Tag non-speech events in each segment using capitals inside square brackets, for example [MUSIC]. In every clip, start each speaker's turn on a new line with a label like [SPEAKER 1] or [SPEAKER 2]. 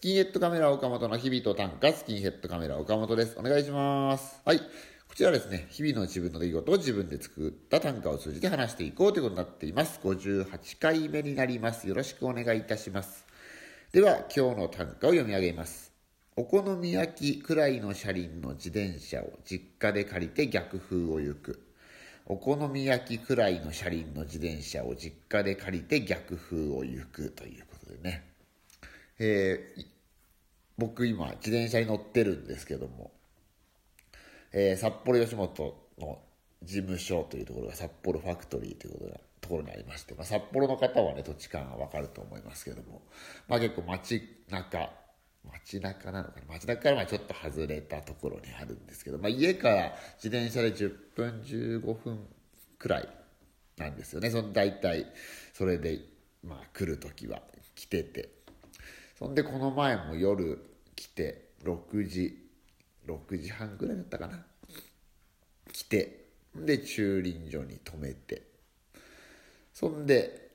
[SPEAKER 1] スキンヘッドカメラ岡本の日々と短歌、スキンヘッドカメラ岡本です。お願いします。はい。こちらですね、日々の自分の出来事を自分で作った短歌を通じて話していこうということになっています。58回目になります。よろしくお願いいたします。では、今日の短歌を読み上げます。お好み焼きくらいの車輪の自転車を実家で借りて逆風を行く。お好み焼きくらいの車輪の自転車を実家で借りて逆風を行くということでね。えー、僕今自転車に乗ってるんですけども、えー、札幌吉本の事務所というところが札幌ファクトリーということところにありまして、まあ、札幌の方はね土地勘がわかると思いますけども、まあ、結構街中街中なのかな街中からまあちょっと外れたところにあるんですけど、まあ、家から自転車で10分15分くらいなんですよね。その大体それでまあ来る時は来ててそんでこの前も夜来て6時6時半ぐらいだったかな。来てで駐輪場に止めて。そんで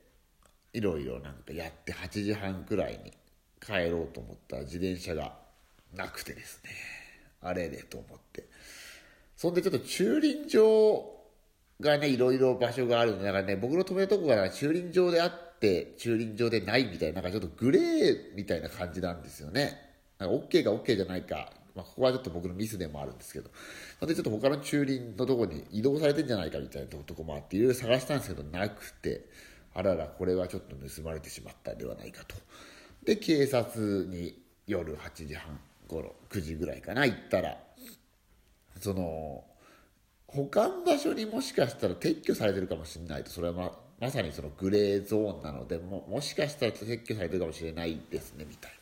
[SPEAKER 1] いろいろなんかやって8時半くらいに帰ろうと思ったら自転車がなくてですね。あれれと思って。そんでちょっと駐輪場がねいろいろ場所があるんでだからね僕の止めるとこが駐輪場であってって駐輪場でないみたいな、なんかちょっとグレーみたいな感じなんですよね。なんか OK が OK じゃないか。まあ、ここはちょっと僕のミスでもあるんですけど。で、ちょっと他の駐輪のとこに移動されてんじゃないかみたいなとこもあって、いろいろ探したんですけど、なくて、あらら、これはちょっと盗まれてしまったんではないかと。で、警察に夜8時半頃、9時ぐらいかな、行ったら、その、保管場所にもしかしたら撤去されてるかもしれないと、それはまあ、まさにそのグレーゾーンなのでももしかしたら撤去されてるかもしれないですねみたいな。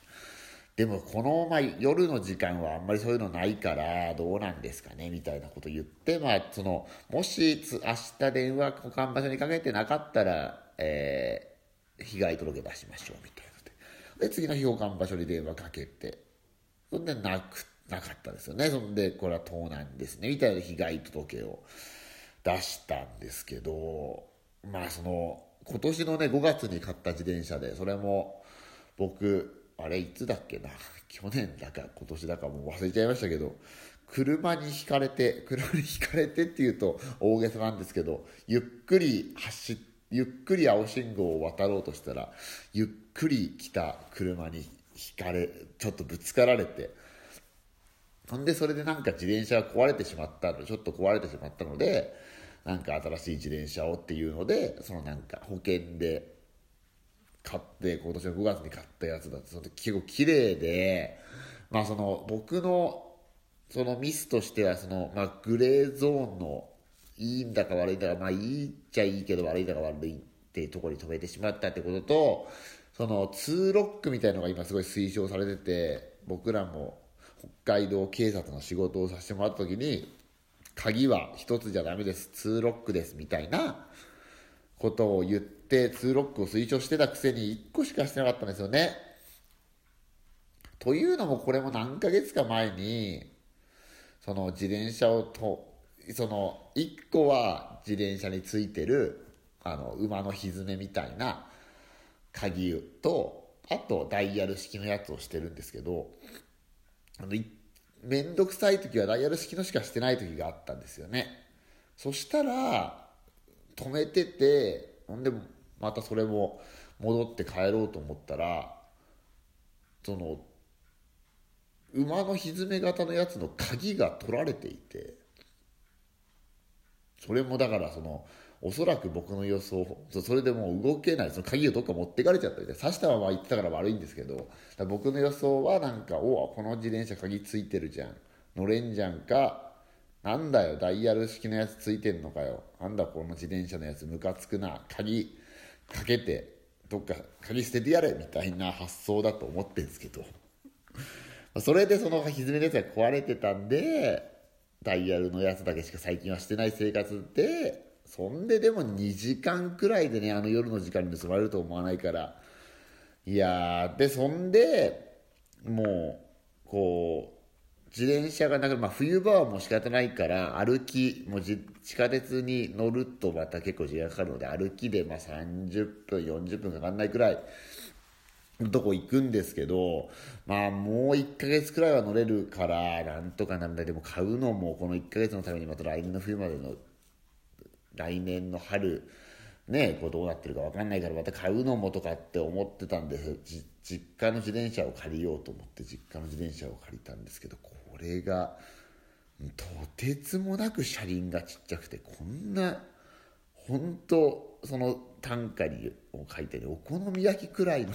[SPEAKER 1] でもこの、まあ、夜の時間はあんまりそういうのないからどうなんですかねみたいなこと言って、まあ、そのもし明日電話保管場所にかけてなかったら、えー、被害届出しましょうみたいなで。で次の日保管場所に電話かけて。そんでなくなかったですよね。そんでこれは盗難ですねみたいな被害届を出したんですけどまあその今年のね5月に買った自転車でそれも僕あれいつだっけな？去年だか今年だかもう忘れちゃいましたけど車にひかれて車にひかれてっていうと大げさなんですけどゆっくり走っゆっくり青信号を渡ろうとしたらゆっくり来た車にひかれちょっとぶつかられてほんでそれでなんか自転車が壊れてしまったちょっと壊れてしまったのでなんか新しい自転車をっていうのでそのなんか保険で買って今年の5月に買ったやつだってその時結構綺麗でまあその僕のそのミスとしてはその、まあ、グレーゾーンのいいんだか悪いんだかまあいいっちゃいいけど悪いんだか悪いってところに止めてしまったってこととその2ロックみたいのが今すごい推奨されてて僕らも北海道警察の仕事をさせてもらった時に鍵は1つじゃダメです、2ロックです、みたいなことを言って、2ロックを推奨してたくせに1個しかしてなかったんですよね。というのもこれも何ヶ月か前に、その自転車をと、その1個は自転車についてる、あの、馬のひずめみたいな鍵と、あとダイヤル式のやつをしてるんですけど、あの、面倒くさい時はダイヤル式のしかしてない時があったんですよね。そしたら止めててほんでまたそれも戻って帰ろうと思ったらその馬のひずめ型のやつの鍵が取られていてそれもだからそのおそらく僕の予想それでもう動けないその鍵をどっか持ってかれちゃったりで刺したまま行ってたから悪いんですけど僕の予想はなんかおおこの自転車鍵ついてるじゃん乗れんじゃんかなんだよダイヤル式のやつついてんのかよなんだこの自転車のやつムカつくな鍵かけてどっか鍵捨ててやれみたいな発想だと思ってんですけど。それでその歪めのやつが壊れてたんでダイヤルのやつだけしか最近はしてない生活でそんででも2時間くらいでねあの夜の時間に盗まれると思わないからいやでそんでもうこう自転車がなくまあ、冬場はもう仕方ないから歩きもう地下鉄に乗るとまた結構時間かかるので歩きでまあ30分40分かかんないくらいとこ行くんですけど、まあもう1ヶ月くらいは乗れるから、なんとかなんだ。でも買うのもこの1ヶ月のためにまた来年の冬までの、来年の春、ね、こうどうなってるか分かんないからまた買うのもとかって思ってたんで実家の自転車を借りようと思って実家の自転車を借りたんですけどこれがとてつもなく車輪がちっちゃくてこんな本当その短歌にを書いてるお好み焼きくらいの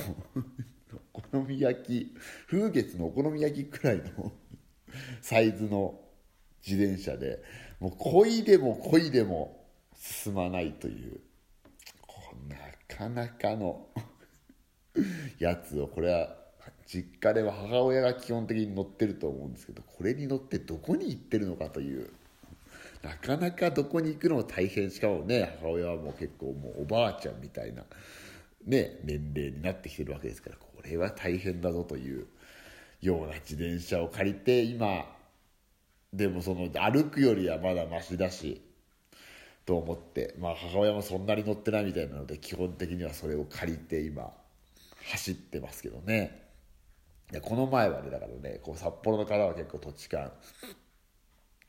[SPEAKER 1] [LAUGHS] お好み焼き風月のお好み焼きくらいのサイズの自転車でもう漕いでも漕いでも進まないというなかなかの [LAUGHS] やつをこれは実家では母親が基本的に乗ってると思うんですけどこれに乗ってどこに行ってるのかというなかなかどこに行くのも大変。しかもね母親はもう結構もうおばあちゃんみたいな、ね、年齢になってきてるわけですからこれは大変だぞというような自転車を借りて今でもその歩くよりはまだましだしと思って、まあ、母親もそんなに乗ってないみたいなので基本的にはそれを借りて今走ってますけどね。でこの前はねだからねこう札幌の方は結構土地勘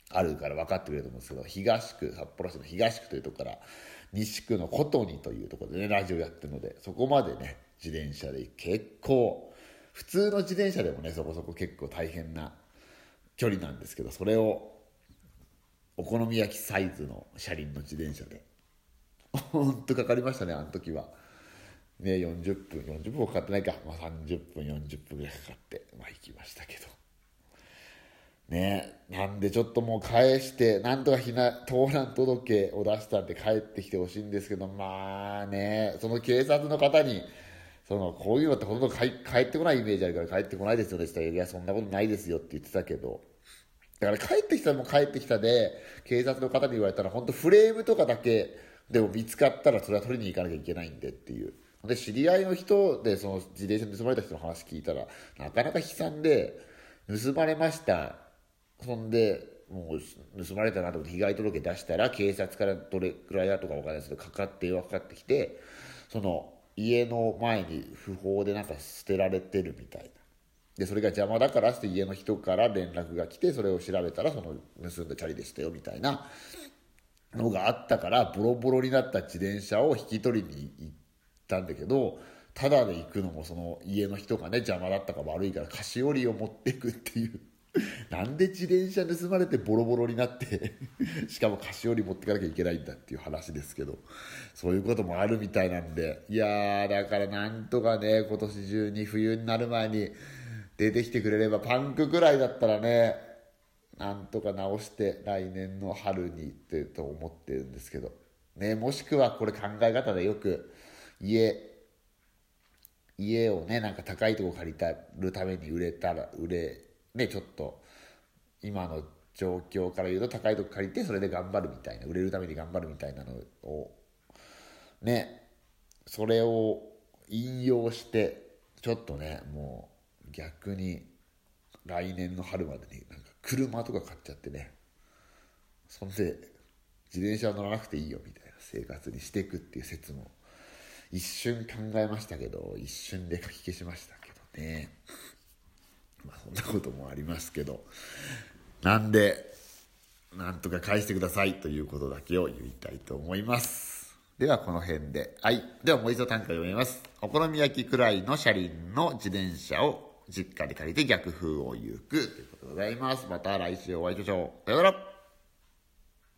[SPEAKER 1] あるから分かってくれると思うんですけど東区札幌市の東区というとこから西区の琴にというところでねラジオやってるのでそこまでね自転車で結構普通の自転車でもねそこそこ結構大変な距離なんですけどそれをお好み焼きサイズの車輪の自転車で。ほんとかかりましたねあの時は。ね40分40分かかってないか、まあ、30分40分ぐらいかかってまあ行きましたけど。ねなんでちょっともう返してなんとか避難盗難届を出したんで帰ってきてほしいんですけどまあねその警察の方にそのこういうのってほとんど帰ってこないイメージあるから帰ってこないですよねって言ったらいやそんなことないですよって言ってたけど。だから帰ってきたらもう帰ってきたで警察の方に言われたら本当フレームとかだけでも見つかったらそれは取りに行かなきゃいけないんでっていう。で知り合いの人でその自転車盗まれた人の話聞いたらなかなか悲惨で盗まれました。そんでもう盗まれたなと思って被害届出したら警察からどれくらいだとか分からないですけどかかって電話かかってきてその家の前に不法でなんか捨てられてるみたいな。でそれが邪魔だからって家の人から連絡が来てそれを調べたらその盗んだチャリでしたよみたいなのがあったからボロボロになった自転車を引き取りに行ったんだけどただで行くのもその家の人がね邪魔だったか悪いから菓子折りを持っていくっていう。[LAUGHS] なんで自転車盗まれてボロボロになって [LAUGHS] しかも菓子折り持ってかなきゃいけないんだっていう話ですけどそういうこともあるみたいなんでいやーだからなんとかね今年中に冬になる前に出てきてくれればパンクぐらいだったらねなんとか直して来年の春にってと思ってるんですけど。ねもしくはこれ考え方でよく家家をねなんか高いとこ借りたるために売れたら売れねちょっと今の状況から言うと高いとこ借りてそれで頑張るみたいな売れるために頑張るみたいなのをねそれを引用してちょっとねもう逆に来年の春までになんか車とか買っちゃってね。そんで自転車乗らなくていいよみたいな生活にしていくっていう説も一瞬考えましたけど一瞬で書き消しましたけどね。まあそんなこともありますけど。なんでなんとか返してくださいということだけを言いたいと思います。ではこの辺で。はい。ではもう一度短歌読みます。お好み焼きくらいの車輪の自転車を実家で借りて逆風を行く。ということでございます。また来週お会いしましょう。さよなら。